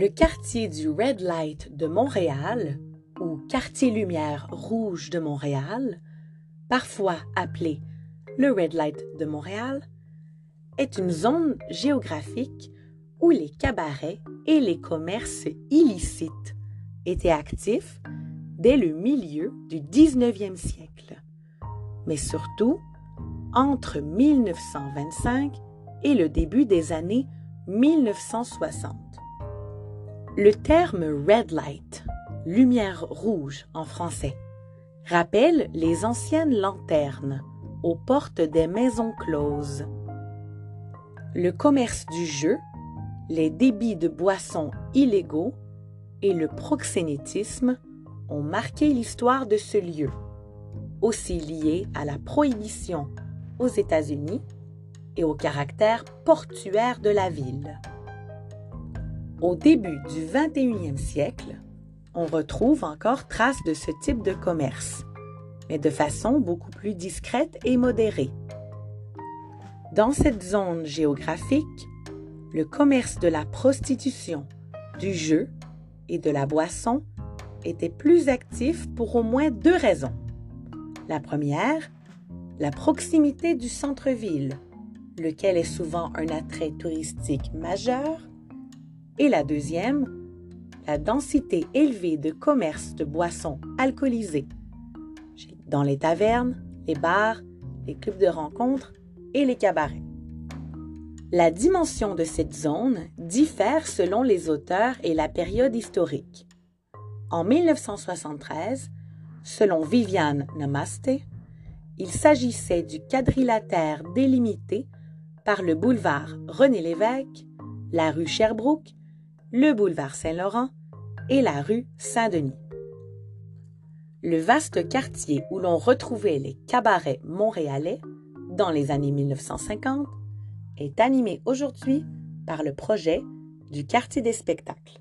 Le quartier du Red Light de Montréal, ou quartier lumière rouge de Montréal, parfois appelé le Red Light de Montréal, est une zone géographique où les cabarets et les commerces illicites étaient actifs dès le milieu du 19e siècle, mais surtout entre 1925 et le début des années 1960. Le terme red light, lumière rouge en français, rappelle les anciennes lanternes aux portes des maisons closes. Le commerce du jeu, les débits de boissons illégaux et le proxénétisme ont marqué l'histoire de ce lieu, aussi lié à la prohibition aux États-Unis et au caractère portuaire de la ville. Au début du 21e siècle, on retrouve encore traces de ce type de commerce, mais de façon beaucoup plus discrète et modérée. Dans cette zone géographique, le commerce de la prostitution, du jeu et de la boisson était plus actif pour au moins deux raisons. La première, la proximité du centre-ville, lequel est souvent un attrait touristique majeur, et la deuxième, la densité élevée de commerce de boissons alcoolisées dans les tavernes, les bars, les clubs de rencontres et les cabarets. La dimension de cette zone diffère selon les auteurs et la période historique. En 1973, selon Viviane Namaste, il s'agissait du quadrilatère délimité par le boulevard René-Lévesque, la rue Sherbrooke, le boulevard Saint-Laurent et la rue Saint-Denis. Le vaste quartier où l'on retrouvait les cabarets montréalais dans les années 1950 est animé aujourd'hui par le projet du quartier des spectacles.